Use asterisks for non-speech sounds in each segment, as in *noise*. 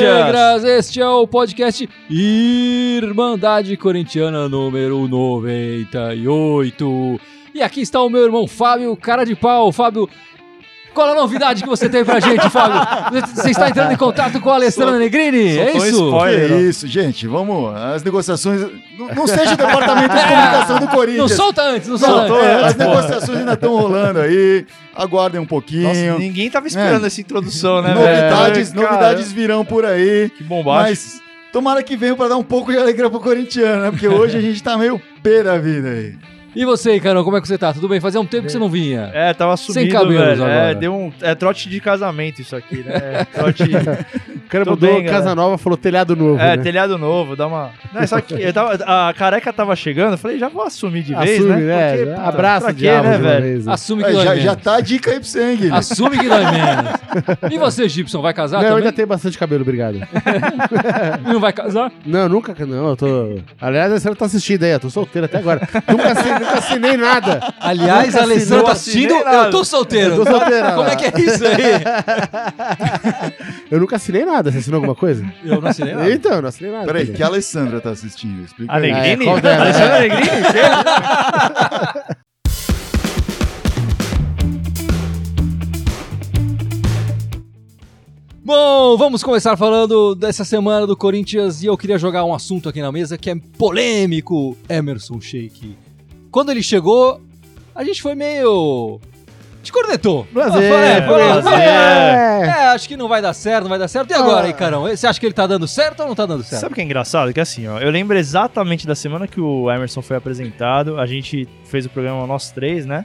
Negras! Este é o podcast Irmandade Corintiana número 98. E aqui está o meu irmão Fábio, cara de pau. Fábio, qual a novidade que você tem pra gente, Fábio? Você está entrando em contato com a Alessandra Negrini? É soltou isso? spoiler. Que isso, gente, vamos. As negociações. Não, não seja o *laughs* departamento de comunicação do Não Corinthians. solta antes, não Não, solta tô- antes. as negociações ainda estão rolando aí. Aguardem um pouquinho. Nossa, ninguém tava esperando É. essa introdução, né, novidades, Cara, novidades virão por aí. Que bombástico. Mas tomara que venham pra dar um pouco de alegria pro corintiano, né? Porque hoje a gente tá meio pé da vida aí. E você, Carol, como é que você tá? Tudo bem? Fazia um tempo que você não vinha. É, tava sumido, Sem cabelos velho. É, agora. deu um... É trote de casamento isso aqui, né? É, trote... *laughs* O cara mudou bem, Casa galera. Nova, falou telhado novo. é, né? telhado novo, dá uma... Não, só que eu tava- a careca tava chegando, eu falei, já vou assumir de vez, Assume, né? né? Porque, puta, Abraça pra quê, diabo né, de uma velho? vez, né? Assume que É, dói já, menos. já tá a dica aí pra você, hein, Guilherme? Assume que dói menos. *laughs* E você, Gibson, vai casar Não, eu também? ainda tenho bastante cabelo, obrigado. *laughs* Não vai casar? Não, nunca, não, eu tô... Aliás, a senhora tá assistindo aí, eu tô solteiro até agora. nunca, assinei, nunca assinei nada. Aliás, Nunca a Alessandra tá assistindo, eu tô solteiro. Eu tô solteiro, Como é que é isso aí? Eu nunca assinei nada, você assinou alguma coisa? Eu não assinei nada. Então, eu não assinei nada. Peraí, que a Alessandra tá assistindo? Explica aí. Alegrini? É, qual dela? Alexandre Alegrini? *laughs* Bom, vamos começar falando dessa semana do Corinthians e eu queria jogar um assunto aqui na mesa que é polêmico, Emerson Sheik. Quando ele chegou, a gente foi meio... Te cornetou. Prazer, Ah, falei, falei, prazer. é, é, acho que não vai dar certo, não vai dar certo. E agora, Ah. aí, Carão? Você acha que ele tá dando certo ou não tá dando certo? Sabe o que é engraçado? Que assim, ó, eu lembro exatamente da semana que o Emerson foi apresentado, a gente fez o programa nós três, né?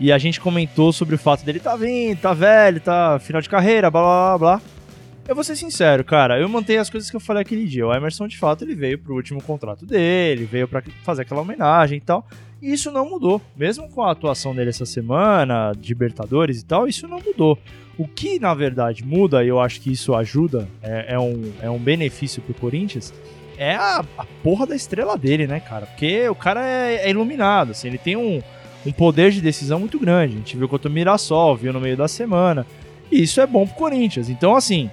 E a gente comentou sobre o fato dele tá vindo, tá velho, tá final de carreira, blá blá blá blá. Eu vou ser sincero, cara, eu mantenho as coisas que eu falei aquele dia. O Emerson, de fato, ele veio pro último contrato dele, veio pra fazer aquela homenagem e tal. E isso não mudou. Mesmo com a atuação dele essa semana, de Libertadores e tal, isso não mudou. O que, na verdade, muda, e eu acho que isso ajuda, é, é um, é um benefício pro Corinthians, é a, a porra da estrela dele, né, cara? Porque o cara é, é iluminado, assim, ele tem um, um poder de decisão muito grande. A gente viu contra o Mirassol, viu no meio da semana. E isso é bom pro Corinthians. Então, assim,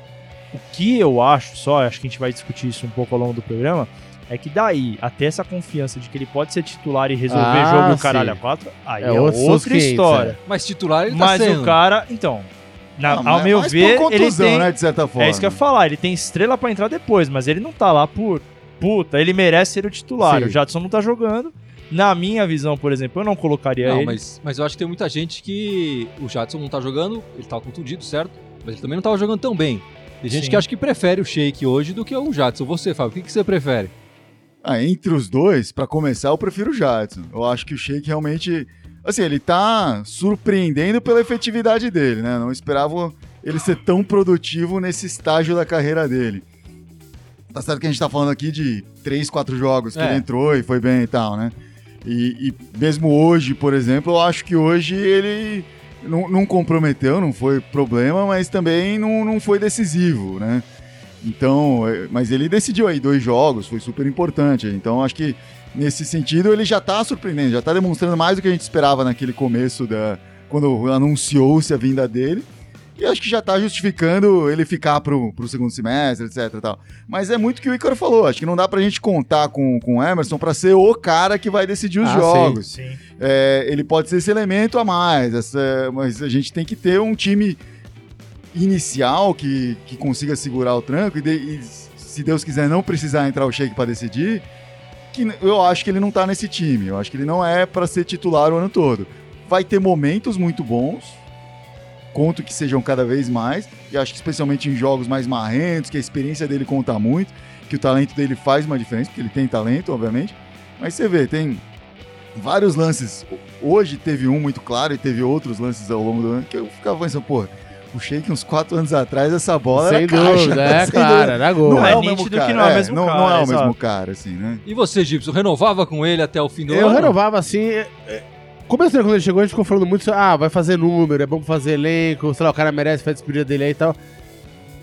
o que eu acho só, acho que a gente vai discutir isso um pouco ao longo do programa, é que daí, até essa confiança de que ele pode ser titular e resolver Ah, jogo sim. caralho a quatro, aí É é, outros outra 500, história. Mas titular ele tá Mas o cara, então, na- Ah, ao mas- meu mas ver, por ele contusão, tem, né, de certa forma. é isso que eu ia falar, ele tem estrela pra entrar depois, mas ele não tá lá por puta, ele merece ser o titular. Sim. O Jadson não tá jogando. Na minha visão, por exemplo, eu não colocaria Não, ele. mas, mas eu acho que tem muita gente que o Jadson não tá jogando, ele tava contundido, certo? Mas ele também não tava jogando tão bem. Tem gente Sim. que acha que prefere o Sheik hoje do que o Jadson. Você, Fábio, o que, que você prefere? Ah, entre os dois, pra começar, eu prefiro o Jadson. Eu acho que o Sheik realmente. Assim, ele tá surpreendendo pela efetividade dele, né? Não esperava ele ser tão produtivo nesse estágio da carreira dele. Tá certo que a gente tá falando aqui de três, quatro jogos que É. ele entrou e foi bem e tal, né? E, e mesmo hoje, por exemplo, eu acho que hoje ele não, não comprometeu, não foi problema, mas também não, não foi decisivo, né? Então, é, mas ele decidiu aí dois jogos, foi super importante. Então, acho que nesse sentido ele já tá surpreendendo, já tá demonstrando mais do que a gente esperava naquele começo da quando anunciou-se a vinda dele. E acho que já tá justificando ele ficar pro, pro segundo semestre, etc tal. Mas é muito o que o Ícaro falou, acho que não dá pra gente contar com, com o Emerson pra ser o cara que vai decidir os Ah, sim. jogos. Sim. É, ele pode ser esse elemento a mais, essa- mas a gente tem que ter um time inicial que, que consiga segurar o tranco e, de- e, se Deus quiser, não precisar entrar o shake para decidir. Que eu acho que ele não tá nesse time. Eu acho que ele não é para ser titular o ano todo. Vai ter momentos muito bons, conto que sejam cada vez mais, e acho que especialmente em jogos mais marrentos, que a experiência dele conta muito, que o talento dele faz uma diferença, porque ele tem talento, obviamente. Mas você vê, tem vários lances. Hoje teve um muito claro e teve outros lances ao longo do ano que eu ficava pensando, pô, o Sheik uns quatro anos atrás, essa bola Sem era caixa, dúvida, é sem claro, dúvida. era gol. Não é, É o mesmo nítido cara. que não é o mesmo não, cara, não é o exato. mesmo cara, assim, né? E você, Gibson, renovava com ele até o fim do Eu ano? renovava assim. é, é, Começo do ano, quando ele chegou, a gente ficou falando muito, ah, vai fazer número, é bom pra fazer elenco, sei lá, o cara merece, faz a despedida dele aí e tal.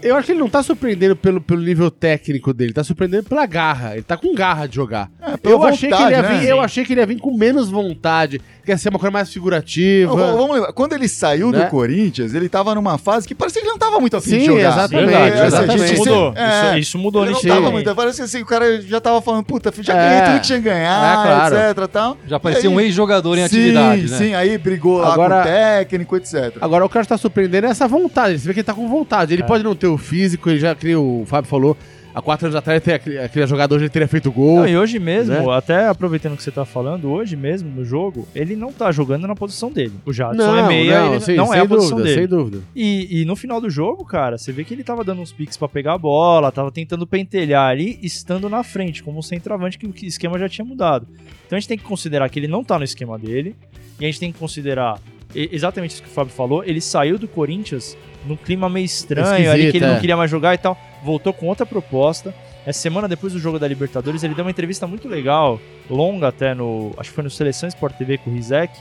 Eu acho que ele não tá surpreendendo pelo, pelo nível técnico dele, tá surpreendendo pela garra. Ele tá com garra de jogar. É, Eu achei, que ele ia vontade, vir, né? eu achei que ele ia vir com menos vontade, que ia ser uma coisa mais figurativa. Não, vamos- lembrar, quando ele saiu Né? do Corinthians, ele tava numa fase que parecia que ele não tava muito afim de Sim, jogar. exatamente, Verdade, Assim, exatamente. a gente Isso mudou. é, isso, isso mudou Ele não tava muito, parece que assim, o cara já tava falando, puta, já É. ganhei tudo que tinha que ganhar, É, claro. etc tal. Já parecia E um aí- ex-jogador em sim, atividade, né? Sim, aí brigou lá Agora- com o técnico, etc. Agora, o que eu acho que tá surpreendendo é essa vontade. Você vê que ele tá com vontade. Ele pode não ter o físico, ele já, que o Fábio falou, há quatro anos atrás, ele aquele, aquele jogador já teria feito gol. Não, e hoje mesmo, Né? até aproveitando que você tá falando, hoje mesmo no jogo, ele não tá jogando na posição dele. O Jadson não, é meia, não, ele sim, não é a posição dúvida, dele. sem dúvida. E, e no final do jogo, cara, você vê que ele tava dando uns piques pra pegar a bola, tava tentando pentelhar ali, estando na frente, como um centroavante que o esquema já tinha mudado. Então a gente tem que considerar que ele não tá no esquema dele, e a gente tem que considerar exatamente isso que o Fábio falou, ele saiu do Corinthians num clima meio estranho, ali Esquisito, que ele não é. queria mais jogar e tal, voltou com outra proposta. Essa semana depois do jogo da Libertadores, ele deu uma entrevista muito legal, longa até no, acho que foi no Seleção Sport TV com o Rizek,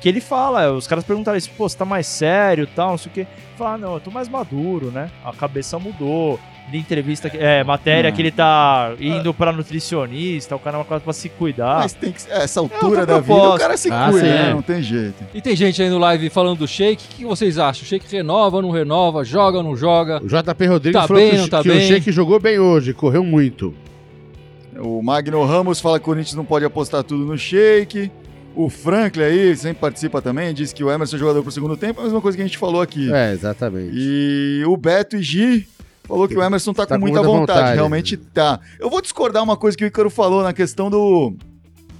que ele fala, os caras perguntaram isso, pô, você tá mais sério tal, não sei o quê. Fala, ah, não, eu tô mais maduro, né? A cabeça mudou. De entrevista, que- é, matéria Não. que ele tá indo pra nutricionista, o cara é uma coisa pra se cuidar. Mas tem que, essa outra altura da vida, o cara se Ah, cuida, sim, né? é. Não tem jeito. E tem gente aí no live falando do Sheik. O que vocês acham? O Sheik renova, não renova, joga, não joga? O JP Rodrigues Tá falou bem, que, tá que o? Sheik jogou bem hoje, correu muito. O Magno Ramos fala que o Corinthians não pode apostar tudo no shake. O Franklin aí, sempre participa também, diz que o Emerson é jogador pro segundo tempo, é a mesma coisa que a gente falou aqui. É, exatamente. E o Beto e Gi falou que o Emerson tá, Tá com muita muita vontade. vontade. Realmente tá. Eu vou discordar uma coisa que o Ícaro falou na questão do.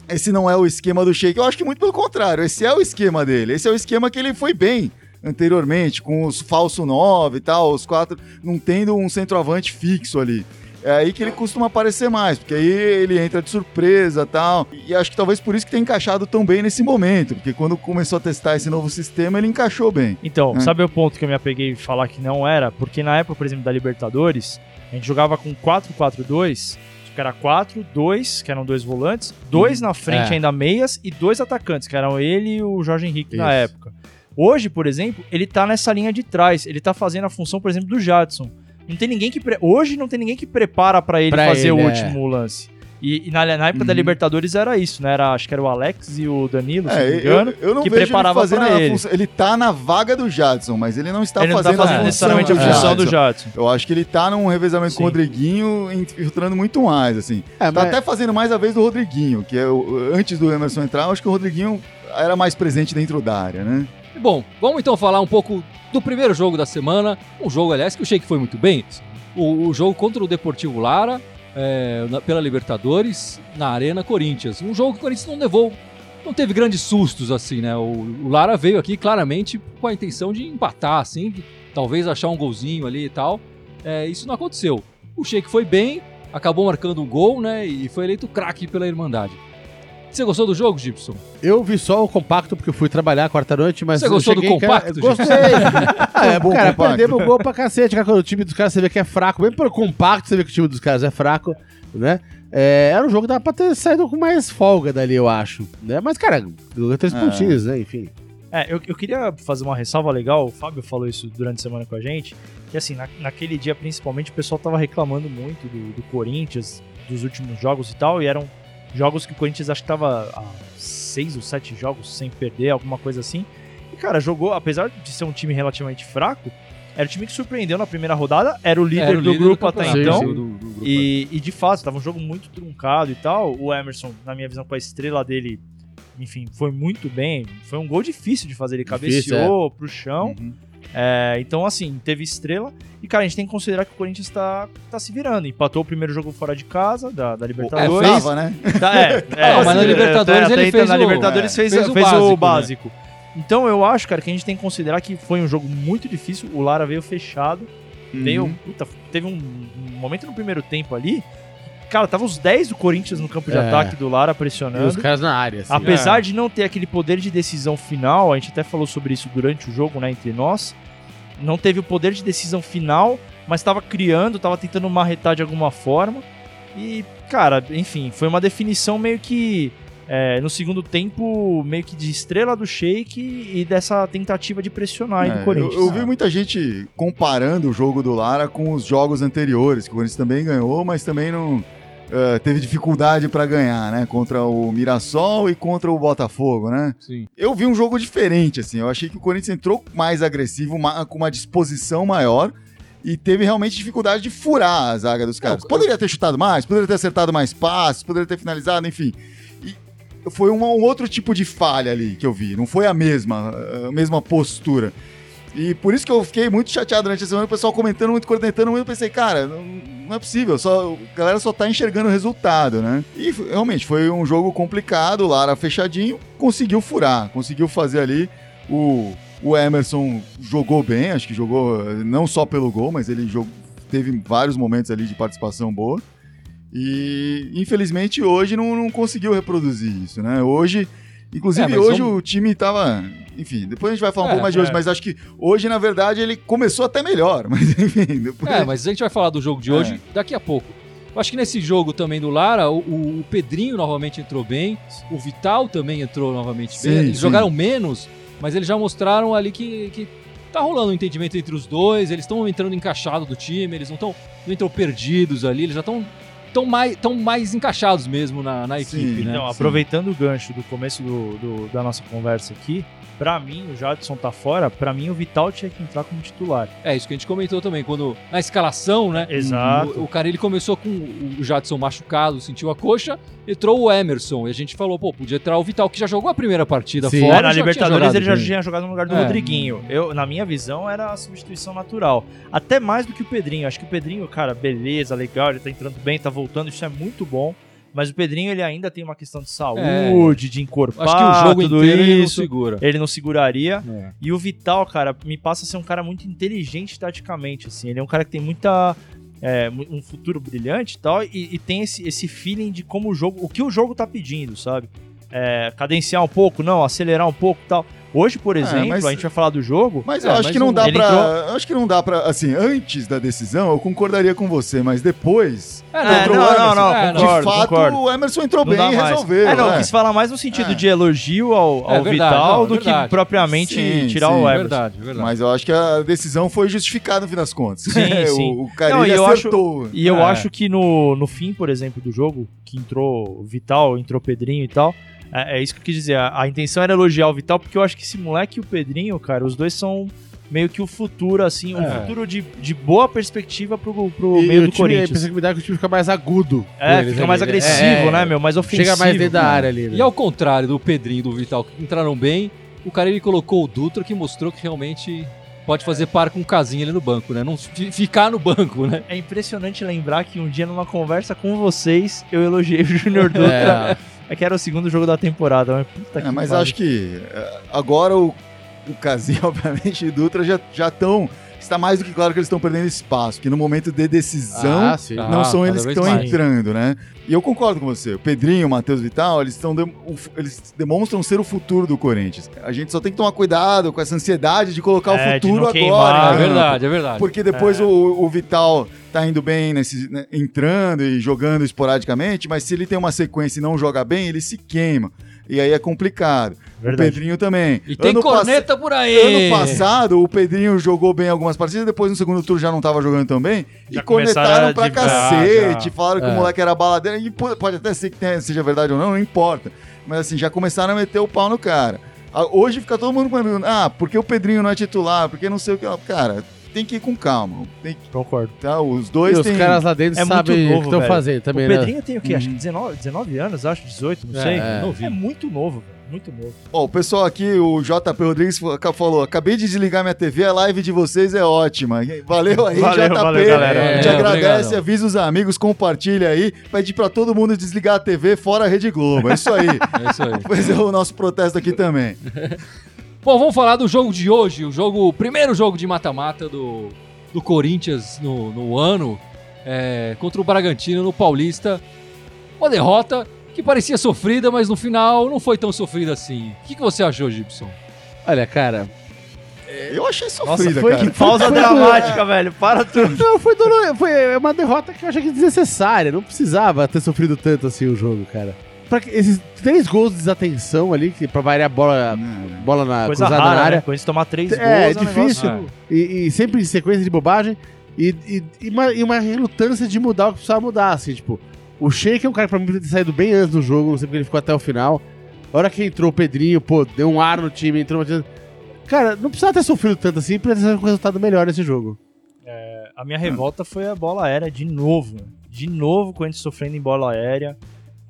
Esse não é o esquema do Sheik. Eu acho que muito pelo contrário. Esse é o esquema dele. Esse é o esquema que ele foi bem anteriormente, com os falso 9 e tal, os quatro, não tendo um centroavante fixo ali. É aí que ele costuma aparecer mais, porque aí ele entra de surpresa e tal. E acho que talvez por isso que tenha encaixado tão bem nesse momento, porque quando começou a testar esse novo sistema, ele encaixou bem. Então, É. sabe o ponto que eu me apeguei em falar que não era? Porque na época, por exemplo, da Libertadores, a gente jogava com 4-4-2, que era 4, 2, que eram dois volantes, dois na frente É. ainda meias e dois atacantes, que eram ele e o Jorge Henrique na Isso. época. Hoje, por exemplo, ele tá nessa linha de trás, ele tá fazendo a função, por exemplo, do Jadson. Não tem ninguém que pre- hoje não tem ninguém que prepara pra ele Pra fazer ele, o é. último lance. E, e na, na época da Uhum. Libertadores era isso, né? Era, acho que era o Alex e o Danilo, se não me É, engano. eu, eu não que vejo preparava ele fazendo ele. função. Ele tá na vaga do Jadson, mas ele não está ele não tá fazendo, fazendo a função necessariamente a função do Jadson. Eu acho que ele tá num revezamento com o Sim. Rodriguinho, infiltrando muito mais, assim. É, Tá mas- até fazendo mais a vez do Rodriguinho, que é o- antes do Emerson entrar, eu acho que o Rodriguinho era mais presente dentro da área, né? Bom, vamos então falar um pouco do primeiro jogo da semana. Um jogo, aliás, que o Sheik foi muito bem. O, o jogo contra o Deportivo Lara, é, na- pela Libertadores, na Arena Corinthians. Um jogo que o Corinthians não levou, não teve grandes sustos, assim, né? O, o Lara veio aqui claramente com a intenção de empatar, assim, de talvez achar um golzinho ali e tal. É, isso não aconteceu. O Sheik foi bem, acabou marcando um gol, né? E foi eleito craque pela Irmandade. Você gostou do jogo, Gibson? Eu vi só o compacto porque eu fui trabalhar quarta-noite, mas Você gostou do compacto, Gostei. *laughs* ah, é, Bom cara, compacto. perdemos o gol pra cacete, cara. Quando o time dos caras você vê que é fraco, mesmo pelo compacto você vê que o time dos caras é fraco, né? É, era um jogo que dava pra ter saído com mais folga dali, eu acho. Né? Mas, cara, três É. pontinhos, né? Enfim. É, eu, eu queria fazer uma ressalva legal, o Fábio falou isso durante a semana com a gente, que assim, na- naquele dia principalmente o pessoal tava reclamando muito do, do Corinthians, dos últimos jogos e tal, e eram jogos que o Corinthians acho que tava há seis ou sete jogos sem perder, alguma coisa assim. E cara, jogou, apesar de ser um time relativamente fraco, era o time que surpreendeu na primeira rodada, era o líder Era o do líder grupo até campeonato. então. Sim, sim, do- do grupo. E, e, de fato, tava um jogo muito truncado e tal. O Emerson, na minha visão, com a estrela dele, enfim, foi muito bem. Foi um gol difícil de fazer. Ele Difícil, cabeceou pro chão. Uhum. É, então, assim, teve estrela. E, cara, a gente tem que considerar que o Corinthians tá, tá se virando. Empatou o primeiro jogo fora de casa, da, da Libertadores. fez- Tava, né? Tá, é, *laughs* é, Não, mas na assim, Libertadores até ele então, fez na o- Libertadores é, fez, fez fez, o o básico, básico. né? Então eu acho, cara, que a gente tem que considerar que foi um jogo muito difícil. O Lara veio fechado. Veio, Uhum. puta, teve um momento no primeiro tempo ali. Cara, tava os 10 do Corinthians no campo de É. ataque do Lara E pressionando. os caras na área, assim. Apesar É. de não ter aquele poder de decisão final, a gente até falou sobre isso durante o jogo, né, entre nós. Não teve o poder de decisão final, mas estava criando, estava tentando marretar de alguma forma. E, cara, enfim, foi uma definição meio que é, no segundo tempo, meio que de estrela do Sheik e dessa tentativa de pressionar aí É, do Corinthians. Eu, eu vi muita gente comparando o jogo do Lara com os jogos anteriores, que o Corinthians também ganhou, mas também não eh, teve dificuldade para ganhar, né? Contra o Mirassol e contra o Botafogo, né? Sim. Eu vi um jogo diferente, assim. Eu achei que o Corinthians entrou mais agressivo, com uma disposição maior. E teve realmente dificuldade de furar a zaga dos caras. Poderia ter chutado mais, poderia ter acertado mais passes, poderia ter finalizado, enfim. E foi uma- um outro tipo de falha ali que eu vi. Não foi a mesma, a mesma postura. E por isso que eu fiquei muito chateado durante a semana, o pessoal comentando muito, coordenando muito. Eu pensei, cara, não, não é possível, só, a galera só tá enxergando o resultado, né? E realmente foi um jogo complicado, Lara fechadinho, conseguiu furar, conseguiu fazer ali. O, o Emerson jogou bem, acho que jogou não só pelo gol, mas ele jogou, teve vários momentos ali de participação boa. E infelizmente hoje não, não conseguiu reproduzir isso, né? Hoje, inclusive É, hoje vamos- o time tava. Enfim, depois a gente vai falar um É, pouco mais de hoje, é. mas acho que hoje, na verdade, ele começou até melhor. *laughs* Mas enfim, depois. É, mas a gente vai falar do jogo de É. hoje daqui a pouco. Eu acho que nesse jogo também do Lara, o, o Pedrinho novamente entrou bem, o Vital também entrou novamente Sim, bem. Eles sim. jogaram menos, mas eles já mostraram ali que, que tá rolando um entendimento entre os dois, eles estão entrando encaixado do time, eles não estão não entram perdidos ali, eles já estão tão mais, tão mais encaixados mesmo na, na Sim. equipe, né? Então, aproveitando o gancho do começo do, do- da nossa conversa aqui, pra mim, o Jadson tá fora, pra mim o Vital tinha que entrar como titular. É isso que a gente comentou também, quando na escalação, né? Exato. O, o cara ele começou com o Jadson machucado, sentiu a coxa, entrou o Emerson. E a gente falou, pô, podia entrar o Vital, que já jogou a primeira partida Sim. fora. É, já na tinha Libertadores jogado ele já tinha jogado no lugar do É. Rodriguinho. Eu, na minha visão, era a substituição natural. Até mais do que o Pedrinho. Acho que o Pedrinho, cara, beleza, legal, ele tá entrando bem, tá voltando, isso é muito bom. Mas o Pedrinho, ele ainda tem uma questão de saúde, de encorpar, Acho que o jogo tudo inteiro ele não isso. segura. Ele não seguraria. É. E o Vital, cara, me passa a ser um cara muito inteligente taticamente, assim. Ele é um cara que tem muita... é, um futuro brilhante e tal, e, tem esse, esse feeling de como o jogo... O que o jogo tá pedindo, sabe? É, cadenciar um pouco, não, acelerar um pouco e tal. Hoje, por exemplo, mas- a gente vai falar do jogo... Mas É, eu acho mas que não o- dá pra. entrou- eu Acho que não dá pra. Assim, antes da decisão, eu concordaria com você, mas depois. É, É, não, não, Emerson, não, é, concordo, de fato, concordo. o Emerson entrou Não bem e mais. resolveu. É, não, né? quis falar mais no sentido É. de elogio ao, É ao verdade, Vital não, do verdade. que propriamente Sim, tirar sim, o É Emerson. verdade, é verdade. Mas eu acho que a decisão foi justificada no fim das contas. Sim, *laughs* sim. o, o cara Não, e eu acertou. E eu É. acho que no, no fim, por exemplo, do jogo, que entrou o Vital, entrou o Pedrinho e tal, é, é isso que eu quis dizer. A, a intenção era elogiar o Vital, porque eu acho que esse moleque e o Pedrinho, cara, os dois são meio que o futuro, assim, um É. futuro de, de boa perspectiva pro, pro E meio o do time, Corinthians. impressão que me dá é que o time fica mais agudo. É, eles fica ali, mais né? agressivo, É, né, meu? Mais ofensivo. Chega mais dentro da área ali. né? E ao contrário do Pedrinho e do Vital, que entraram bem, o cara ele colocou o Dutra, que mostrou que realmente pode fazer par com o casinho ali no banco, né? Não fi- ficar no banco, né? É impressionante lembrar que um dia, numa conversa com vocês, eu elogiei o Júnior *laughs* Dutra. É. que era o segundo jogo da temporada, mas puta É, que mas pariu. acho que é, agora o, o Casim, *laughs* obviamente, e o Dutra já estão. Está mais do que claro que eles estão perdendo espaço, que no momento de decisão Ah, sim. Ah, não são eles que estão mais. entrando, né? E eu concordo com você. O Pedrinho, o Matheus Vital, eles, estão de- eles demonstram ser o futuro do Corinthians. A gente só tem que tomar cuidado com essa ansiedade de colocar É, o futuro não agora. queimar. é né? verdade, é verdade. Porque depois o, o Vital tá indo bem, nesse, né, entrando e jogando esporadicamente, mas se ele tem uma sequência e não joga bem, ele se queima. E aí é complicado. Verdade. O Pedrinho também. E tem Ano pass- corneta por aí. Ano passado, o Pedrinho jogou bem algumas partidas, depois no segundo turno já não tava jogando tão bem. Já e cornetaram pra cacete, já. falaram que É. o moleque era baladeiro. E pode até ser que tenha- seja verdade ou não, não importa. Mas assim, já começaram a meter o pau no cara. Hoje fica todo mundo perguntando, ah, porque o Pedrinho não é titular, porque não sei o que. Cara, tem que ir com calma. Tem que, Concordo. tá? Os E dois os têm... caras lá dentro É sabem o que estão fazendo também, o né? Pedrinho tem o quê? Acho que Uhum. 19, 19 anos, acho, 18, não É, sei. é. É, muito novo, velho. Muito novo. Ó, o pessoal aqui, o JP Rodrigues fa- falou: acabei de desligar minha TV, a live de vocês é ótima. Valeu aí, Valeu, JP. valeu, galera. A gente É, agradece, obrigado. avisa os amigos, compartilha aí. Pede pra todo mundo desligar a TV fora a Rede Globo. É isso aí. *laughs* É isso aí. Pois é o nosso protesto aqui também. *laughs* Bom, vamos falar do jogo de hoje, o jogo, o primeiro jogo de mata-mata do, do Corinthians no, no ano, é, contra o Bragantino no Paulista. Uma derrota que parecia sofrida, mas no final não foi tão sofrida assim. O que, que você achou, Gibson? Olha, cara. Eu achei Nossa, sofrida, foi cara. que pausa dramática, velho. Para tudo. Não, foi, dolor- foi uma derrota que eu achei que desnecessária. Não precisava ter sofrido tanto assim o jogo, cara. Pra que- esses três gols de desatenção ali, que pra variar a bola, Né? bola na Coisa cruzada rara, na área. né? Quando a gente tomar três É, gols, é um difícil. negócio- E, e sempre em sequência de bobagem. E, e, e uma, e uma relutância de mudar o que precisava mudar, assim, tipo. O Sheik é um cara que pra mim poderia ter saído bem antes do jogo, não sei porque ele ficou até o final. A hora que entrou o Pedrinho, pô, deu um ar no time, entrou uma... Cara, não precisava ter sofrido tanto assim pra ter um resultado melhor nesse jogo. A minha revolta foi a bola aérea de novo. De novo, o Corinthians sofrendo em bola aérea.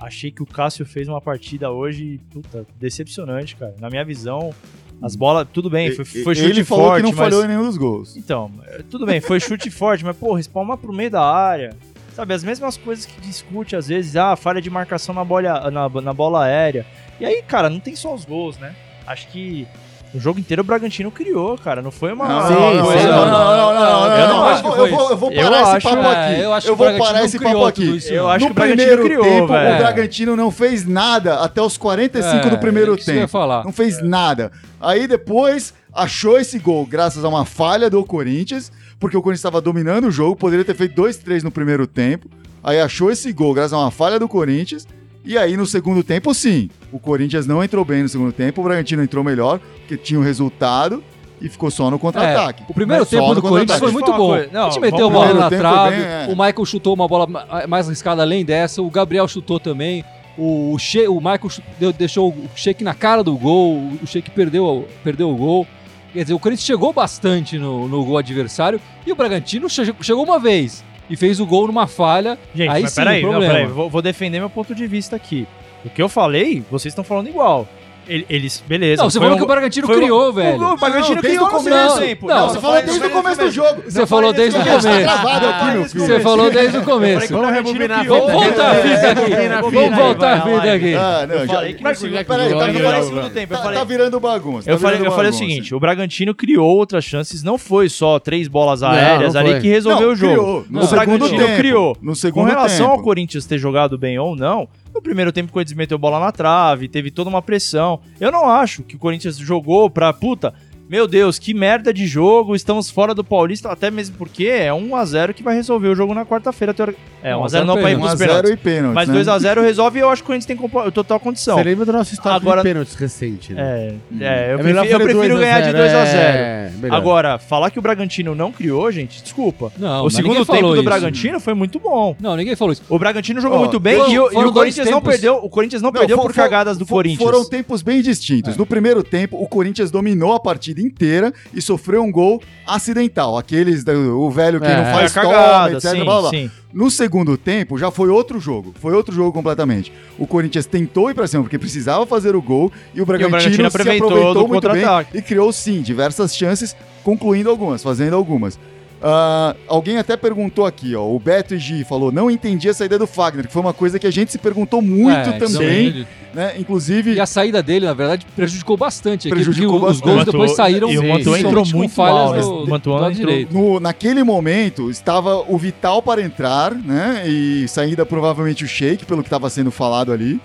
Achei que o Cássio fez uma partida hoje, puta, decepcionante, cara. Na minha visão, as bolas, tudo bem, foi, foi chute Ele falou forte, que não mas... falhou em nenhum dos gols. Então, é, tudo bem, foi chute *laughs* forte, mas, pô, respalma pro meio da área. Sabe, as mesmas coisas que discute às vezes, ah, falha de marcação na bola, na, na bola aérea. E aí, cara, não tem só os gols, né? Acho que o jogo inteiro o Bragantino criou, cara. Não foi uma. Não, não, não, não, não, Eu não, acho que foi vou- Eu vou parar esse papo é, aqui. eu vou parar esse papo aqui. Eu acho que o Bragantino primeiro criou, o Bragantino não fez nada até os 45 É, do primeiro é eu ia tempo. falar. Não fez nada. Aí depois achou esse gol graças a uma falha do Corinthians, porque o Corinthians estava dominando o jogo, poderia ter feito 2-3 no primeiro tempo. Aí achou esse gol graças a uma falha do Corinthians. E aí no segundo tempo, sim, o Corinthians não entrou bem no segundo tempo, o Bragantino entrou melhor, porque tinha o resultado e ficou só no contra-ataque. É, o primeiro só tempo do Corinthians foi muito bom. Não, a gente meteu a bola na trave, bem, é. o Michael chutou uma bola ma- mais arriscada além dessa, o Gabriel chutou também, o, she, o Michael deu- deixou o Sheik na cara do gol, o Sheik perdeu, perdeu o gol. Quer dizer, o Corinthians chegou bastante no, no gol adversário e o Bragantino che- chegou uma vez e fez o gol numa falha. Gente, aí mas sim, peraí, não, problema. peraí, vou, vou defender meu ponto de vista aqui. O que eu falei, vocês estão falando igual. Ele- Eles, beleza. Não, você falou um- que o Bragantino foi um- criou, velho. O Bragantino Não, desde criou o começo. Não, Não, você falou desde o começo do jogo. Você falou desde o começo. Você falou desde o começo. Vamos rebobinar a Vamos voltar a fita aqui. Vamos voltar a vai. aqui. Ah, não, Eu já, falei que tá, virando- tá- tá virando bagunça. Eu tá falei, o seguinte: o Bragantino criou outras chances, não foi só três bolas aéreas ali que resolveu o jogo. criou. No o segundo Bragantino tempo. criou. Com relação ao Corinthians ter jogado bem ou não, no primeiro tempo o Corinthians meteu bola na trave, teve toda uma pressão. Eu não acho que o Corinthians jogou pra puta. Meu Deus, que merda de jogo, estamos fora do Paulista, até mesmo porque é 1x0 que vai resolver o jogo na quarta-feira. teori- É, 1x0 não pra ir 1 pros a 0 pênaltis. e pênalti, Mas né? 2x0 resolve e eu acho que o Corinthians tem compo- total condição. Você lembra do nosso histórico Agora- de pênaltis recente, né? É, é, eu, É prefiro, eu prefiro 2 a ganhar de 0, 2x0. é. Agora, falar que o Bragantino não criou, gente, desculpa. Não, o segundo tempo do isso. Bragantino foi muito bom. Não, ninguém falou isso. O Bragantino jogou Ó, muito bem foram- e, o, e o Corinthians dois não tempos- perdeu. O Corinthians não, Não, perdeu for- por for- cagadas do for- Corinthians. Foram tempos bem distintos. No primeiro tempo, o Corinthians dominou a partida inteira e sofreu um gol acidental. Aqueles, o velho que É, não faz cagada, toma, etc. sim, blá, blá. sim. No segundo tempo, já foi outro jogo. Foi outro jogo completamente. O Corinthians tentou ir pra cima porque precisava fazer o gol e o Bragantino, Bragantino se aproveitou aproveitou do muito bem e criou, sim, diversas chances, concluindo algumas, fazendo algumas. Ah, alguém até perguntou aqui, ó. O Beto e Gi falou: não entendi a saída do Fagner, que foi uma coisa que a gente se perguntou muito É, também, né? Inclusive. E a saída dele, na verdade, prejudicou bastante. Prejudicou porque os bastante. gols depois saíram E o Mantuan entrou com muito falhas mal, né? do, O do Mantuan lado entrou- direito. No, naquele momento, estava o Vital para entrar, né? E saindo provavelmente o Sheik, pelo que estava sendo falado ali.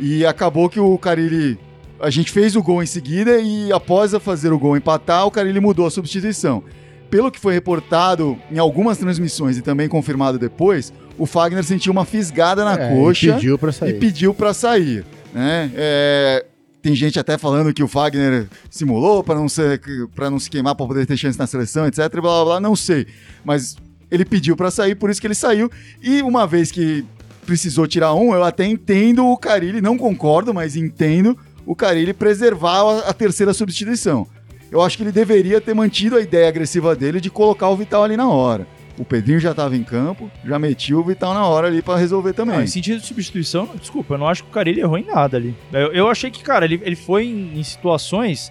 E acabou que o Carilli. A gente fez o gol em seguida e após fazer o gol empatar, o Carilli mudou a substituição. Pelo que foi reportado em algumas transmissões e também confirmado depois, o Fagner sentiu uma fisgada na É, coxa e pediu pra e sair. pediu para sair, né? É, tem gente até falando que o Fagner simulou para não ser para não se queimar para poder ter chance na seleção, etc, blá blá blá, não sei, mas ele pediu para sair, por isso que ele saiu. E uma vez que precisou tirar um, eu até entendo o Carilli, não concordo, mas entendo o Carilli preservar a terceira substituição. Eu acho que ele deveria ter mantido a ideia agressiva dele de colocar o Vital ali na hora. O Pedrinho já estava em campo, já metiu o Vital na hora ali para resolver também. Não, em sentido de substituição, desculpa, eu não acho que o Carilli errou em nada ali. Eu, eu achei que, cara, ele, ele foi em, em situações,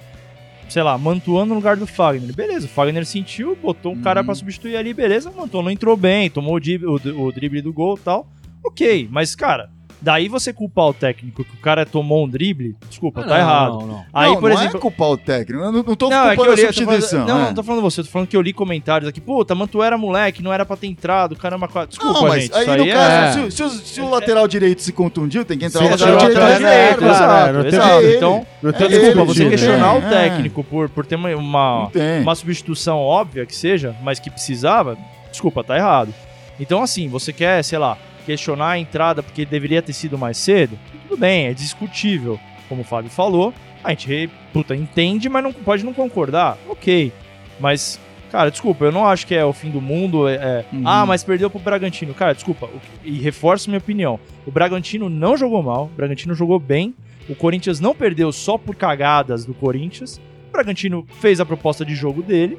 sei lá, Mantuan no lugar do Fagner. Beleza, o Fagner sentiu, botou um cara pra substituir ali, beleza, o Mantuan não entrou bem, tomou o, dib- o, o drible do gol e tal. Ok, mas, cara, daí você culpar o técnico que o cara tomou um drible, desculpa, Ah, tá não, errado. Não, não. Aí, não, por não exemplo. é culpar o técnico. Eu não, não tô Não, é culpando eu a substituição. não, é. não tô falando você, eu tô falando que eu li comentários aqui. Puta, Mantuan era moleque, não era pra ter entrado, caramba. Desculpa, Não, mas gente. aí isso no aí caso, é... se, o- se o, se o lateral direito se contundiu, tem que entrar Sim, o lateral Lateral direito. direito, claro, exato, não tem- exato. é. Então, É ele, desculpa, você questionar o É. técnico por, por ter uma, uma substituição óbvia que seja, mas que precisava, desculpa, tá errado. Então, assim, você quer, sei lá, questionar a entrada porque deveria ter sido mais cedo, tudo bem, é discutível, como o Fábio falou. A gente, puta, entende, mas não pode não concordar. Ok. Mas, cara, desculpa, eu não acho que é o fim do mundo. é- é, Uhum. Ah, mas perdeu pro Bragantino. Cara, desculpa, e reforço minha opinião. O Bragantino não jogou mal, o Bragantino jogou bem. O Corinthians não perdeu só por cagadas do Corinthians. O Bragantino fez a proposta de jogo dele.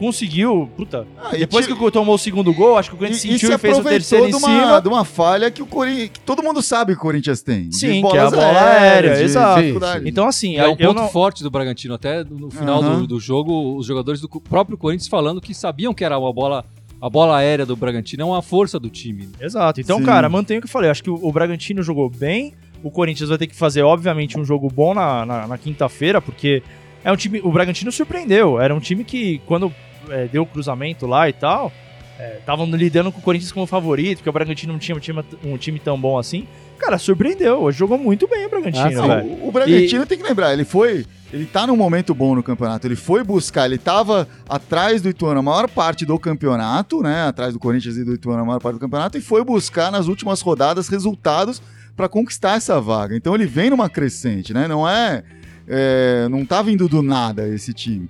Conseguiu, puta. Ah, e depois ti- que tomou o segundo gol, acho que o E, Corinthians e se sentiu e, fez o terceiro em de uma, cima. de uma falha que o Corinthians. Que todo mundo sabe que o Corinthians tem. Sim, que é a bola aérea, de exato. Então, assim, É um ponto não... forte do Bragantino. Até no final Aham. do, do jogo, os jogadores do próprio Corinthians falando que sabiam que era uma bola. A bola aérea do Bragantino é uma força do time. Exato. Então, Sim. cara, mantenho o que eu falei. Acho que o, o Bragantino jogou bem. O Corinthians vai ter que fazer, obviamente, um jogo bom na, na, na quinta-feira, porque é um time. O Bragantino surpreendeu. Era um time que, quando é, deu o cruzamento lá e tal, estavam lidando com o Corinthians como favorito, porque o Bragantino não tinha um time, um time tão bom assim. Cara, surpreendeu. Hoje jogou muito bem o Bragantino, Ah. O, o Bragantino tem que lembrar, ele foi. Ele tá num momento bom no campeonato. Ele foi buscar, ele tava atrás do Ituano a maior parte do campeonato, né? Atrás do Corinthians e do Ituano a maior parte do campeonato, e foi buscar nas últimas rodadas resultados para conquistar essa vaga. Então ele vem numa crescente, né? Não é, é, Não tá vindo do nada esse time.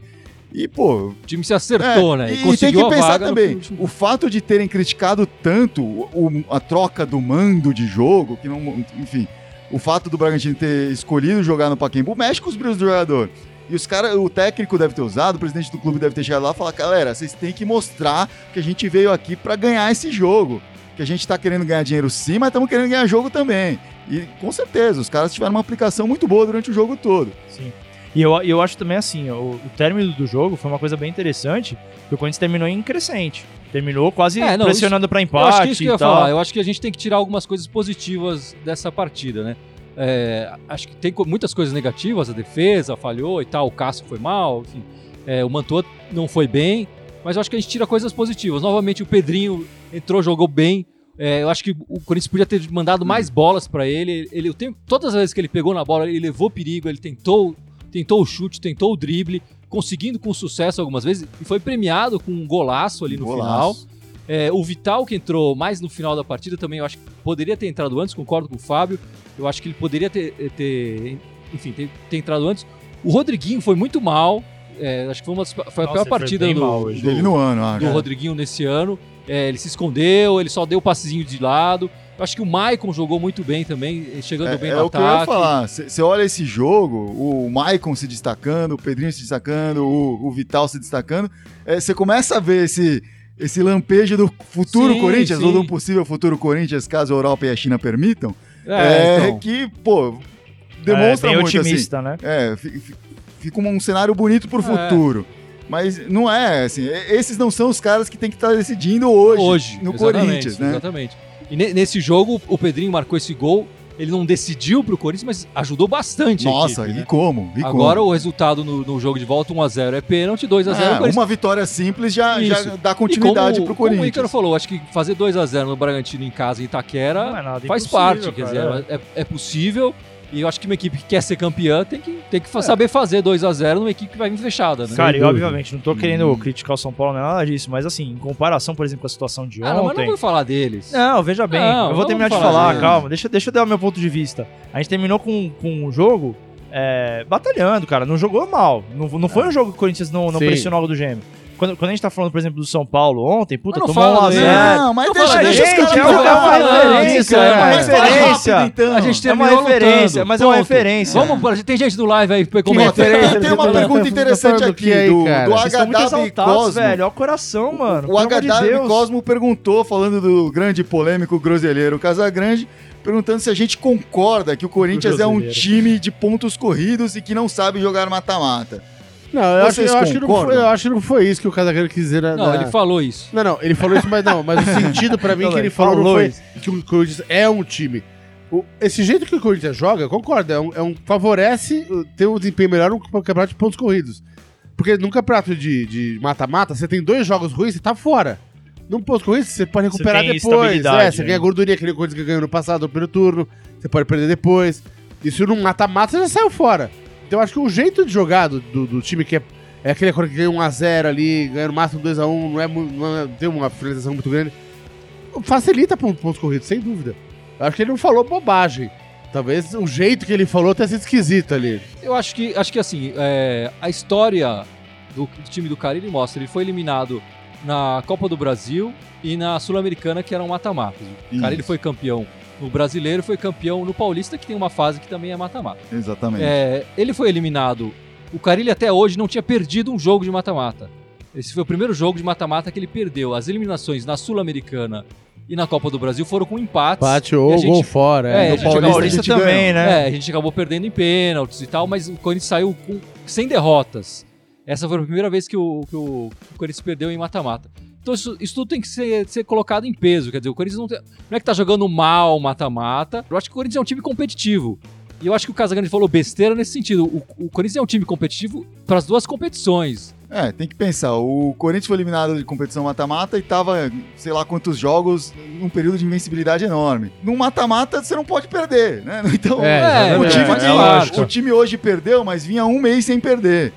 E, pô, O time se acertou, é, né? E, tem conseguiu que a pensar no também, o fato de terem criticado tanto o- a troca do mando de jogo, que não, enfim, o fato do Bragantino ter escolhido jogar no Pacaembu mexe com os brilhos do jogador. E os caras, o técnico deve ter usado, o presidente do clube deve ter chegado lá e falar, galera, vocês têm que mostrar que a gente veio aqui pra ganhar esse jogo. Que a gente tá querendo ganhar dinheiro sim, mas estamos querendo ganhar jogo também. E com certeza, os caras tiveram uma aplicação muito boa durante o jogo todo. Sim. E eu, eu acho também assim, o, o término do jogo foi uma coisa bem interessante, que o Corinthians terminou em crescente. Terminou quase É, não, pressionando Eu empate acho que isso que eu ia tal. falar. Eu acho que a gente tem que tirar algumas coisas positivas dessa partida, né? É, acho que tem muitas coisas negativas, a defesa falhou e tal, o Cássio foi mal, enfim. É, o Mantua não foi bem, mas eu acho que a gente tira coisas positivas. Novamente, o Pedrinho entrou, jogou bem. É, eu acho que o Corinthians podia ter mandado mais bolas pra ele. ele eu tenho, todas as vezes que ele pegou na bola, ele levou perigo, ele tentou, tentou o chute, tentou o drible, conseguindo com sucesso algumas vezes, e foi premiado com um golaço ali no final. Golaço. É, o Vital, que entrou mais no final da partida, também eu acho que poderia ter entrado antes, concordo com o Fábio. Eu acho que ele poderia ter, ter enfim, ter, ter entrado antes. O Rodriguinho foi muito mal. é, acho que foi, uma das- foi a Nossa, pior ele foi partida do, mal hoje. Dele no ano, acho. do Rodriguinho nesse ano. É, ele se escondeu, ele só deu passezinho de lado. Eu acho que o Maicon jogou muito bem também, chegando É, bem é no o que eu ia ataque. falar. Você olha esse jogo, o Maicon se destacando, o Pedrinho se destacando, o, o Vital se destacando. Você começa a ver esse, esse lampejo do futuro Sim, Corinthians, sim. ou um possível futuro Corinthians, caso a Europa e a China permitam. É, É, então. que, pô, demonstra é, bem muito otimista, né? assim. É, fi- fi- fica um cenário bonito pro É. futuro. Mas não é assim, esses não são os caras que tem que estar decidindo hoje, hoje no exatamente, Corinthians, né? Exatamente. E ne- nesse jogo, o Pedrinho marcou esse gol. Ele não decidiu pro Corinthians, mas ajudou bastante. a Nossa, equipe, e né? como? E Agora como? o resultado no, no jogo de volta 1x0 é pênalti, 2x0 É, o Corinthians. uma vitória simples já, já dá E continuidade como, pro Como o Corinthians. Ícaro falou, acho que fazer 2x0 no Bragantino em casa em Itaquera Não é nada faz parte. Quer cara. dizer, é, é possível. E eu acho que uma equipe que quer ser campeã tem que, tem que fa- saber fazer 2x0 numa equipe que vai vir fechada, né? Cara, e obviamente, não tô querendo Hum. criticar o São Paulo, nem nada disso, mas assim, em comparação, por exemplo, com a situação de Ah, não, mas não ontem. vou falar deles. Não, veja bem, Não, eu vou terminar de falar falar, deles. calma, deixa, deixa eu dar o meu ponto de vista. A gente terminou com, com um jogo é, batalhando, cara, não jogou mal. Não, não foi um jogo que o Corinthians não, não Sim. pressionou do Gêmeo. Quando, quando a gente tá falando, por exemplo, do São Paulo ontem, puta, tomou fala 1 a dele. 0 Não, mas Não deixa, fala deixa os gente, caras é uma, é falar. referência, é uma referência. então. A gente É uma referência, mas é uma referência. Vamos, tem gente no live aí pra Ó, comentar. tem, tem uma pergunta tá interessante do aqui que aí, do, do exaltados, Cosmo. velho. Olha o coração, mano. O Deus. Cosmo perguntou, falando do grande polêmico groselheiro Casagrande, perguntando se a gente concorda que o Corinthians é um time de pontos corridos e que não sabe jogar mata-mata. Não, eu acho, eu, acho que não foi, eu acho que não foi isso que o Casagrande quis dizer. Na, Não, na- ele falou isso. Não, não, ele falou isso, mas não. Mas o *laughs* sentido pra mim Não, que ele ele falou, falou foi isso. que o Corinthians é um time. O- esse jeito que o Corinthians joga, eu concordo, é um, é um- favorece ter um desempenho melhor no campeonato de pontos corridos. Porque num campeonato de de mata-mata, você tem dois jogos ruins, você tá fora. Num ponto corrido, você pode recuperar tem depois. É, você né? ganha gordurinha, aquele coisa que ganhou no passado, no primeiro turno. Você pode perder depois. Isso num mata-mata, você já saiu fora. Então acho que o jeito de jogar do, do, do time que é, é aquele que ganha 1x0 ali, ganha no máximo 2x1, não, é, não é- tem uma finalização muito grande. facilita pontos, pontos corridos, sem dúvida. Eu acho que ele não falou bobagem. Talvez o jeito que ele falou tenha sido esquisito ali. Eu acho que, acho que assim, é, a história do, do time do Carilli mostra, ele foi eliminado na Copa do Brasil e na Sul-Americana, que eram mata-matas. O Isso. Carilli foi campeão no Brasileiro foi campeão no Paulista, que tem uma fase que também é mata-mata. Exatamente. É, ele foi eliminado. O Carilli até hoje não tinha perdido um jogo de mata-mata. Esse foi o primeiro jogo de mata-mata que ele perdeu. As eliminações na Sul-Americana e na Copa do Brasil foram com empates. Bate E ou gente- gol fora. É, É, no Paulista, Paulista também, ganhou. né? É, a gente acabou perdendo em pênaltis e tal, mas o Corinthians saiu com, sem derrotas. Essa foi a primeira vez que o, que o, que o Corinthians perdeu em mata-mata. Então isso, isso tudo tem que ser, ser colocado em peso. Quer dizer, o Corinthians não, tem- não é que tá jogando mal mata-mata. Eu acho que o Corinthians é um time competitivo. E eu acho que o Casagrande falou besteira nesse sentido. O, o Corinthians é um time competitivo para as duas competições. É, tem que pensar. O Corinthians foi eliminado de competição mata-mata e tava, sei lá quantos jogos, num período de invencibilidade enorme. Num mata-mata, você não pode perder, né? *laughs* Então, É, o, time tem- parte. o time hoje perdeu, mas vinha um mês sem perder.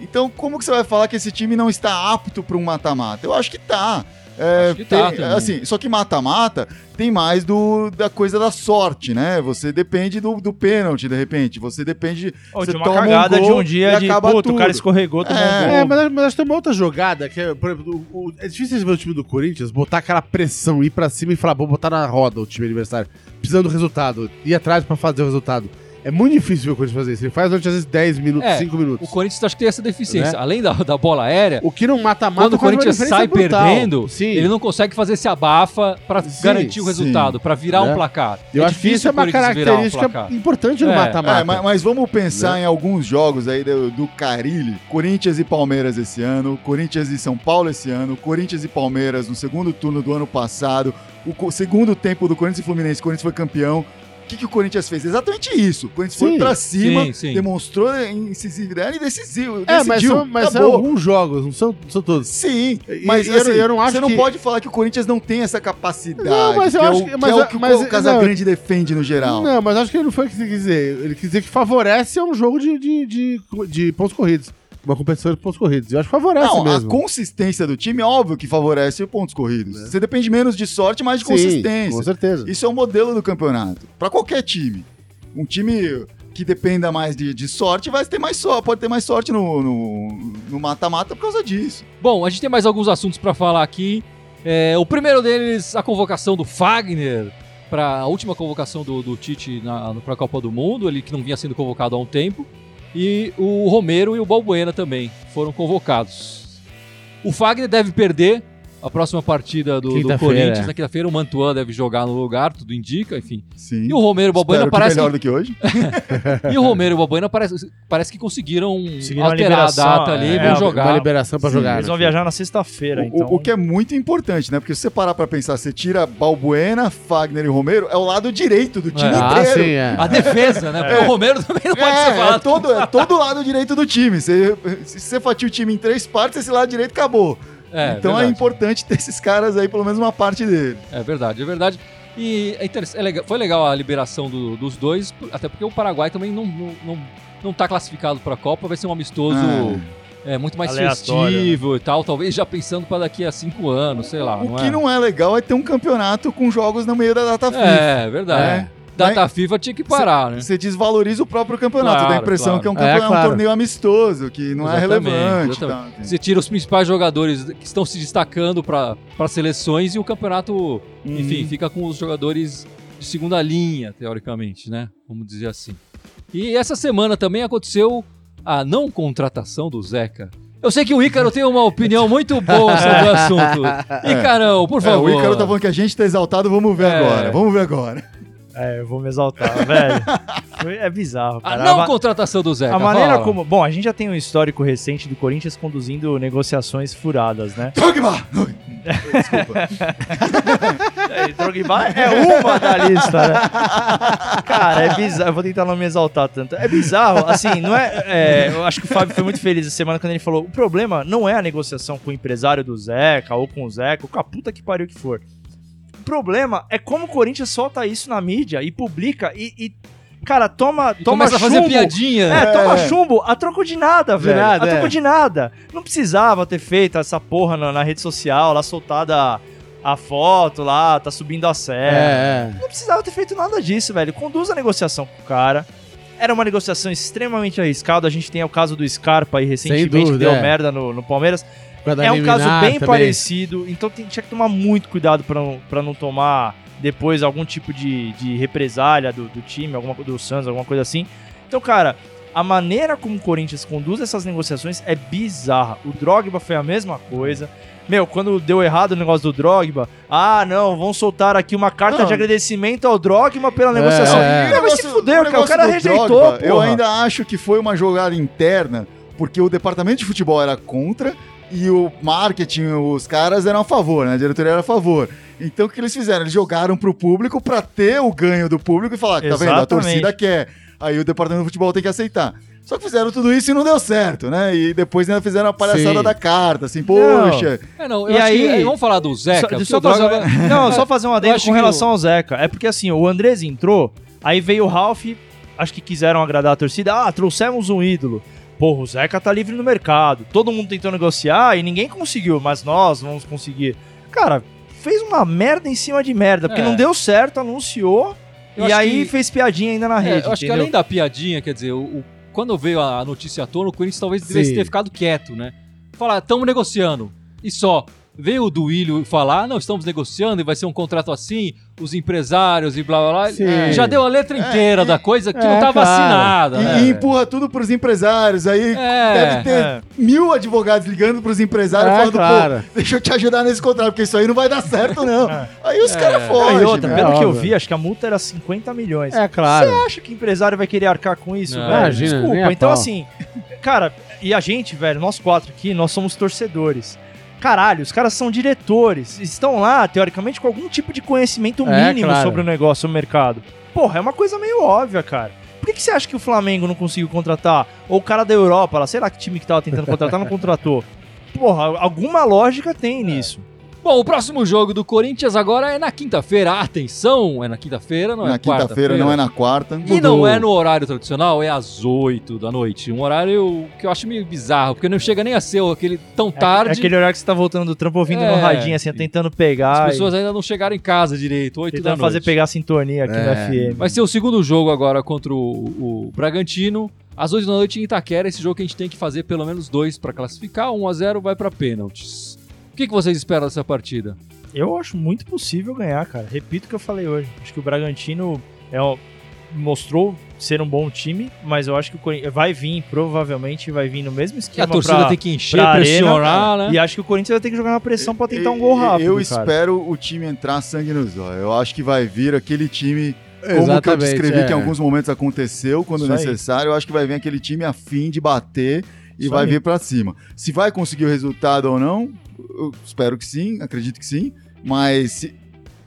Então, como que você vai falar que esse time não está apto para um mata-mata? Eu acho que tá. É, Acho que tá tem- também. assim, só que mata-mata tem mais do, da coisa da sorte, né? Você depende do, do pênalti, de repente. Você depende. Ou você de uma toma um cagada de gol um dia e de acaba puto, o cara tudo. escorregou, tomou É. um gol. É, mas, mas acho que tem uma outra jogada que é, por exemplo, o- o- é difícil ver o time do Corinthians botar aquela pressão, ir pra cima e falar, vou botar na roda o time adversário, precisando do resultado, ir atrás pra fazer o resultado. É muito difícil ver o Corinthians fazer isso. Ele faz durante às vezes 10 minutos, É, 5 O minutos. Corinthians acho que tem essa deficiência. Né? Além da, da bola aérea, O que não mata-mata quando o Corinthians sai brutal. perdendo, Sim. ele não consegue fazer esse abafa pra Sim, garantir o sim. resultado, pra virar Né? um placar. Eu É acho que isso difícil é uma o Corinthians virar um característica placar. importante no É, mata-mata. É, mas, mas vamos pensar Né? em alguns jogos aí do, do Carilli. Corinthians e Palmeiras esse ano, Corinthians e São Paulo esse ano, Corinthians e Palmeiras no segundo turno do ano passado, o segundo tempo do Corinthians e Fluminense, o Corinthians foi campeão. O que, que o Corinthians fez? Exatamente isso. O Corinthians foi Sim, pra cima, sim, sim. demonstrou incisividade e decisivo. É, mas são, mas são alguns jogos, não são, não são todos. Sim, mas e eu- assim, eu não acho você não que- pode falar que o Corinthians não tem essa capacidade. Não, mas eu que é acho o, que- que mas é o eu- que mas- o Casagrande defende no geral. Não, mas acho que ele não foi o que você quis dizer. Ele quis dizer que favorece um jogo de, de, de, de pontos corridos. Uma competição de pontos corridos. Eu acho que favorece Não, mesmo. a consistência do time, óbvio que favorece os pontos corridos. Você depende menos de sorte, mais de Sim, consistência. Com certeza. Isso é o modelo do campeonato. Pra qualquer time. Um time que dependa mais de, de sorte vai ter mais sorte, pode ter mais sorte no no- no mata-mata por causa disso. Bom, a gente tem mais alguns assuntos pra falar aqui. É, o primeiro deles, a convocação do Fagner para a última convocação do, do Tite para a Copa do Mundo, ele que não vinha sendo convocado há um tempo. E o Romero e o Balbuena também foram convocados. O Fagner deve perder a próxima partida do, do Corinthians. é. Na quinta-feira o Mantuan deve jogar no lugar, tudo indica, enfim. Sim. E o Romero e o Balbuena parece melhor que, do que hoje. *laughs* e o Romero e o Balbuena parece, parece que conseguiram alterar a data ali e é, vão jogar. Uma liberação pra Sim, jogar. Eles vão viajar na sexta-feira, O, então. o que é muito importante, né? Porque se você parar pra pensar, você tira Balbuena, Fagner e Romero, é o lado direito do time É. Ah, inteiro. sim, é. A defesa, né? Porque o Romero também não pode ser É, é falado. todo, é todo o lado direito do time. Você, se você fatia o time em três partes, esse lado direito acabou. É, então é verdade. importante ter esses caras aí, pelo menos uma parte dele. É verdade, é verdade. E é é legal- foi legal a liberação do- dos dois, até porque o Paraguai também não, não, não, não tá classificado para a Copa, vai ser um amistoso é, muito mais Aleatório, festivo e tal, talvez já pensando para daqui a cinco anos, sei lá. o não que é? não é legal é ter um campeonato com jogos no meio da data FIFA. É, verdade. É. Data FIFA tinha que parar, né? Você desvaloriza o próprio campeonato, Claro, dá a impressão claro. que é um, É, campeonato, claro. um torneio amistoso, que não é Exatamente, relevante. exatamente. tá? Você tira os principais jogadores que estão se destacando para seleções e o campeonato, enfim, Uhum. fica com os jogadores de segunda linha, teoricamente, né? Vamos dizer assim. E essa semana também aconteceu a não contratação do Zeca. Eu sei que o Ícaro tem uma opinião *laughs* muito boa sobre o assunto. Ícaro, por É, favor. o Ícaro tá falando que a gente tá exaltado, vamos ver É. agora. Vamos ver agora. É, eu vou me exaltar, *laughs* velho. Foi- é bizarro, A cara. não ma- contratação do Zeca. a maneira fala. como. Bom, a gente já tem um histórico recente do Corinthians conduzindo negociações furadas, né? Drogba! Desculpa. *laughs* É, Drogba é uma da lista, né? *laughs* Cara, é bizarro. Eu vou tentar não me exaltar tanto. É bizarro, assim, não é, é, Eu acho que o Fábio foi muito feliz essa semana quando ele falou: o problema não é a negociação com o empresário do Zeca ou com o Zeca, ou com a puta que pariu que for. O problema é como o Corinthians solta isso na mídia e publica e. e, cara, toma, E toma começa a fazer chumbo. piadinha. É, toma chumbo a troco de nada, velho. nada, a troco é. de nada. Não precisava ter feito essa porra na, na rede social, lá soltada a foto lá, tá subindo a serra. É, é. Não precisava ter feito nada disso, velho. Conduz a negociação com o cara. Era uma negociação extremamente arriscada. A gente tem o caso do Scarpa aí recentemente, dúvida, que deu é. merda no, no Palmeiras. É um caso bem também. parecido, então tem, tinha que tomar muito cuidado pra não, pra não tomar depois algum tipo de, de represália do, do time, alguma do Santos, alguma coisa assim. Então, cara, a maneira como o Corinthians conduz essas negociações é bizarra. O Drogba foi a mesma coisa. Meu, quando deu errado o negócio do Drogba, ah, não, vão soltar aqui uma carta Não. de agradecimento ao Drogba pela negociação. é. Não, vai se fuder, cara, o cara rejeitou, Drogba, Eu ainda acho que foi uma jogada interna, porque o departamento de futebol era contra e o marketing, os caras eram a favor, né? A diretoria era a favor. Então o que eles fizeram? Eles jogaram pro público pra ter o ganho do público e falar, tá vendo? A Exatamente. torcida quer. Aí o departamento de futebol tem que aceitar. Só que fizeram tudo isso e não deu certo, né? E depois ainda fizeram a palhaçada Sim. da carta, assim, poxa. É, não, eu E aí- que- vamos falar do Zeca. Só, Droga- fazer, não, só fazer um *laughs* adendo com que relação ao Zeca. É porque assim, o Andrés entrou, aí veio o Ralph, acho que quiseram agradar a torcida. Ah, trouxemos um ídolo. Porra, o Zeca tá livre no mercado. Todo mundo tentou negociar e ninguém conseguiu, mas nós vamos conseguir. Cara, fez uma merda em cima de merda, porque É. não deu certo, anunciou. Eu e aí que- fez piadinha ainda na É, rede. eu acho que entendeu? além da piadinha, quer dizer, o, o- quando veio a notícia à tona, o Corinthians talvez devesse Sim. ter ficado quieto, né? Falar, estamos negociando. E só. Veio o Duílio falar, "Ah, não, estamos negociando e vai ser um contrato assim, os empresários e blá blá blá. Sim. É, Já deu a letra inteira e- da coisa que é, não tava claro. assinada. E, né? e empurra tudo pros empresários. Aí É, deve ter é. mil advogados ligando pros empresários É, falando, claro. pô, deixa eu te ajudar nesse contrato, porque isso aí não vai dar certo, não. *laughs* Aí os caras fogem. e outra, meu. pelo É que eu vi, acho que a multa era 50 milhões. É, claro. Você acha que empresário vai querer arcar com isso, Não. velho? Imagina, Desculpa. Então, pau. assim, cara, e a gente, velho, nós quatro aqui, nós somos torcedores. Caralho, os caras são diretores, estão lá, teoricamente, com algum tipo de conhecimento É, mínimo claro. sobre o negócio, o mercado. Porra, é uma coisa meio óbvia, cara. Por que, que você acha que o Flamengo não conseguiu contratar? Ou o cara da Europa, lá, sei lá que time que tava tentando contratar, não contratou? *laughs* Porra, alguma lógica tem nisso. Bom, o próximo jogo do Corinthians agora é na quinta-feira. Atenção, é na quinta-feira, não é Na quinta-feira, não é na quarta. E não é no horário tradicional, é às 8 da noite. Um horário que eu acho meio bizarro, porque não chega nem a ser aquele tão É, tarde. é aquele horário que você tá voltando do trampo ouvindo É. no radinho, assim, tentando pegar. As pessoas ainda não chegaram em casa direito, 8 e da tentando noite. fazer pegar a sintonia aqui É. no FM. Vai ser o segundo jogo agora contra o, o Bragantino. Às 8 da noite em Itaquera, esse jogo que a gente tem que fazer pelo menos dois pra classificar. 1 a 0 vai pra pênaltis. O que, que vocês esperam dessa partida? Eu acho muito possível ganhar, cara. Repito o que eu falei hoje. Acho que o Bragantino é, um- mostrou ser um bom time, mas eu acho que o Corinthians vai vir, provavelmente vai vir no mesmo Que esquema. a torcida pra- tem que encher, pressionar, arena, né? E acho que o Corinthians vai ter que jogar na pressão pra tentar um E- gol e- rápido. Eu cara. espero o time entrar sangue nos olhos. Eu acho que vai vir aquele time, como que eu Exatamente, descrevi é. que em alguns momentos aconteceu, quando Isso aí. necessário. Eu acho que vai vir aquele time a fim de bater e Isso vai aí. vir pra cima. Se vai conseguir o resultado ou não, eu espero que sim, acredito que sim. Mas se-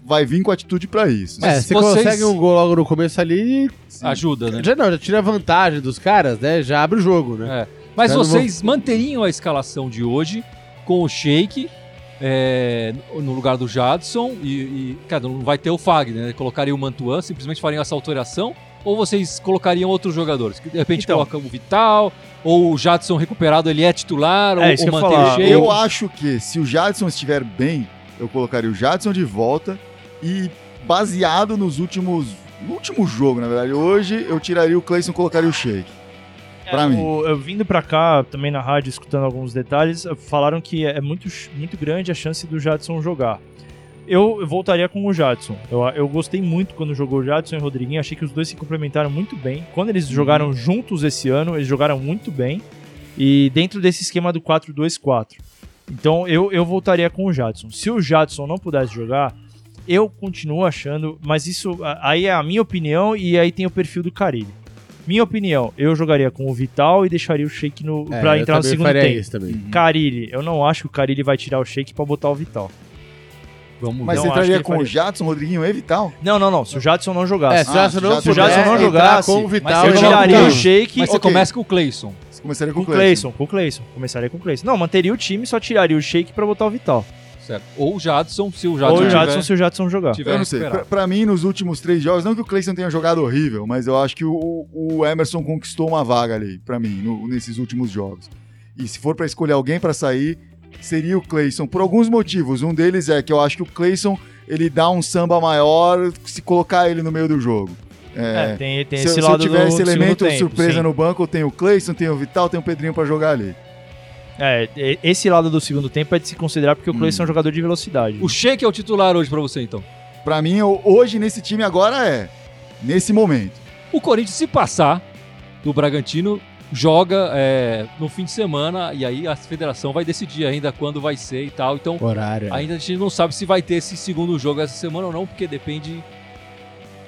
vai vir com atitude pra isso. É, você vocês- consegue um gol logo no começo ali, Sim. Ajuda, né? já não, já tira a vantagem dos caras, né? Já abre o jogo, né? É. Mas Eu não vocês manteriam a escalação de hoje com o Sheik é, no lugar do Jadson e, e cara, não vai ter o Fagner, né? Colocaria o Mantuan, simplesmente fariam essa alteração? Ou vocês colocariam outros jogadores? Que de repente Então. coloca o Vital, ou o Jadson recuperado, ele é titular, É, ou, ou mantém o. Sheik? Eu acho que se o Jadson estiver bem, eu colocaria o Jadson de volta e baseado nos últimos. No último jogo, na verdade. Hoje eu tiraria o Clayson e colocaria o Shake. Pra mim. É, O- eu vindo pra cá, também na rádio, escutando alguns detalhes, falaram que é muito, muito grande a chance do Jadson jogar. Eu, voltaria com o Jadson. Eu, eu gostei muito quando jogou o Jadson e o Rodriguinho. Achei que os dois se complementaram muito bem. Quando eles jogaram juntos esse ano, eles jogaram muito bem. E dentro desse esquema do 4-2-4. Então eu, eu voltaria com o Jadson. Se o Jadson não pudesse jogar, eu continuo achando. Mas isso aí é a minha opinião e aí tem o perfil do Carilli. Minha opinião, eu jogaria com o Vital e deixaria o Sheik no, É, pra entrar no também segundo faria tempo. isso também. Carilli, eu não acho que o Carilli vai tirar o Sheik pra botar o Vital. Vamos Mas Não, você entraria com o faria. Jadson, Rodriguinho e Vital? Não, não, não. Se o Jadson não É, jogasse. se o Jadson Ah, não, se o Jadson não jogasse, com o Vital, eu tiraria o Sheik Mas você Ok. começa com o Clayson. Você começaria com com o Clayson. Com o Clayson. Começaria com o Clayson. Não, manteria o time, só tiraria o Sheik pra botar o Vital. Certo. Ou o Jadson, se o Jadson Ou o tiver- Jadson se o Jadson jogar. tiver Eu não sei. Pra, pra mim, nos últimos três jogos, não que o Clayson tenha jogado horrível, mas eu acho que o, o Emerson conquistou uma vaga ali, pra mim, no- nesses últimos jogos. E se for pra escolher alguém pra sair, seria o Cleison, por alguns motivos. Um deles é que eu acho que o Cleison ele dá um samba maior se colocar ele no meio do jogo. É, tem, tem se, esse se lado eu tiver do esse elemento tempo, surpresa sim. no banco, eu tenho o Cleison, tenho o Vital, tenho o Pedrinho pra jogar ali. É, esse lado do segundo tempo é de se considerar porque o Hum. Cleison é um jogador de velocidade. O Sheik é o titular hoje pra você, então. Pra mim, eu- hoje nesse time agora é. Nesse momento. O Corinthians, se passar do Bragantino, joga é, no fim de semana e aí a federação vai decidir ainda quando vai ser e tal. Então, Horário. ainda a gente não sabe se vai ter esse segundo jogo essa semana ou não, porque depende.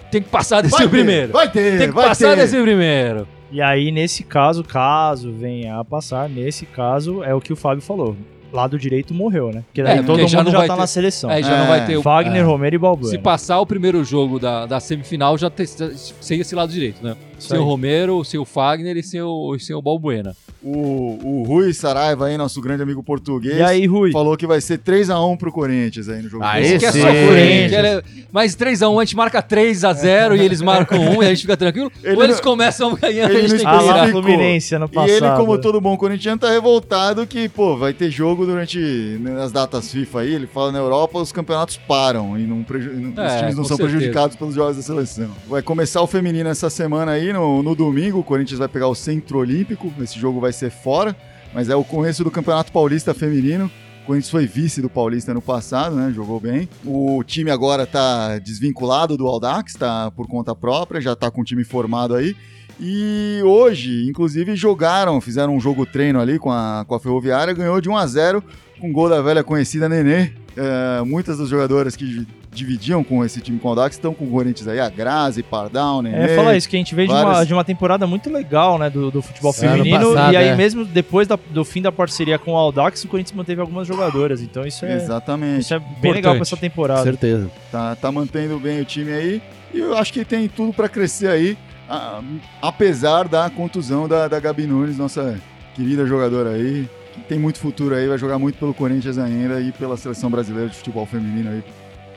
Tem que passar desse Vai ter, primeiro. Vai ter, Tem que vai passar ter. desse primeiro. E aí, nesse caso, caso venha a passar, nesse caso, é o que o Fábio falou. Lado direito morreu, né? Porque daí É, todo porque mundo já já, tá ter- na seleção. Aí já É. não vai ter o. Wagner, É. Romero e Balbuena. Se passar o primeiro jogo da, da semifinal, já ter, sem esse lado direito, né? Sem o. Romero, sem o Fagner e sem o, sem o Balbuena. O, o Rui Saraiva aí, nosso grande amigo português, E aí, Rui? falou que vai ser 3x1 pro Corinthians aí no jogo. Ah, esse Que é só Corinthians. Mas 3x1, a gente marca 3x0 e eles marcam 1 e a gente fica tranquilo. *laughs* Ele ou eles não- começando ganhando, ele a gente tem Ah que especificou. Fluminense ano E passado. ele, como todo bom corintiano, tá revoltado que, pô, vai ter jogo durante né, as datas FIFA aí. Ele fala na Europa os campeonatos param e não preju- e não- os É, times não são certeza. prejudicados pelos jogos da seleção. Vai começar o feminino essa semana aí, no, no domingo. O Corinthians vai pegar o Centro Olímpico. Esse jogo vai ser fora, mas é o começo do Campeonato Paulista Feminino. O Corinthians foi vice do Paulista no passado, né? Jogou bem. O time agora tá desvinculado do Aldax, tá por conta própria, já tá com o time formado aí. E hoje, inclusive, jogaram, fizeram um jogo treino ali com a, com a Ferroviária, ganhou de 1 a 0 com gol da velha conhecida Nenê. É, muitas das jogadoras que dividiam com esse time com o Aldax estão com o Corinthians aí, a Grazi, Pardal, Nenê. É, falar isso, que a gente veio de uma, várias- de uma temporada muito legal, né, do, do futebol Sim, feminino, passado, e aí é. mesmo depois da- do fim da parceria com o Aldax, o Corinthians manteve algumas jogadoras, então isso é, Exatamente. isso é bem legal pra essa Com temporada. certeza. Tá, tá mantendo bem o time aí. E eu acho que tem tudo pra crescer aí, a- apesar da contusão da, da Gabi Nunes, nossa querida jogadora aí, que tem muito futuro aí, vai jogar muito pelo Corinthians ainda e pela seleção brasileira de futebol feminino aí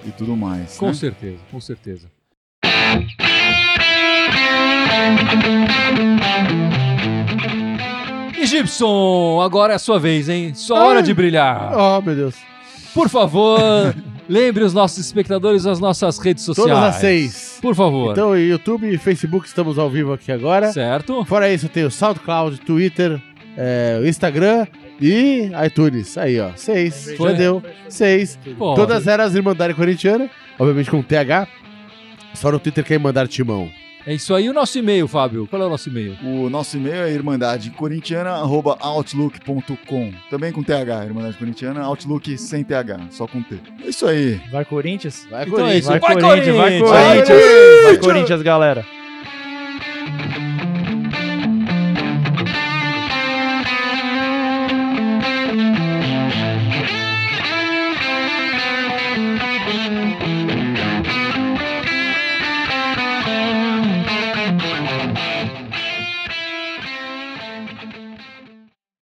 e tudo mais. Com né? certeza, com certeza. E Gibson, agora é a sua vez, hein? Só hora de brilhar. Oh, meu Deus. Por favor, lembre os nossos espectadores as nossas redes sociais. Todas as seis. Por favor. Então, YouTube e Facebook, estamos ao vivo aqui agora. certo? Fora isso, tem o SoundCloud, Twitter, é, o Instagram e iTunes. Aí, ó. Seis. Foi. Já deu. Seis. Pô, Todas elas Irmandade Corintiana. Obviamente com TH. Só no Twitter que é Irmandade Timão. É isso aí. O nosso e-mail, Fábio. Qual é o nosso e-mail? O nosso e-mail é irmandadecorintiana.outlook.com. Também com TH, Irmandade Corintiana, Outlook sem TH, só com T. É isso aí. Vai Corinthians? Vai, Então é isso. Vai, Vai, Corinthians, vai Corinthians! Corinthians! Vai, Vai Corinthians, galera!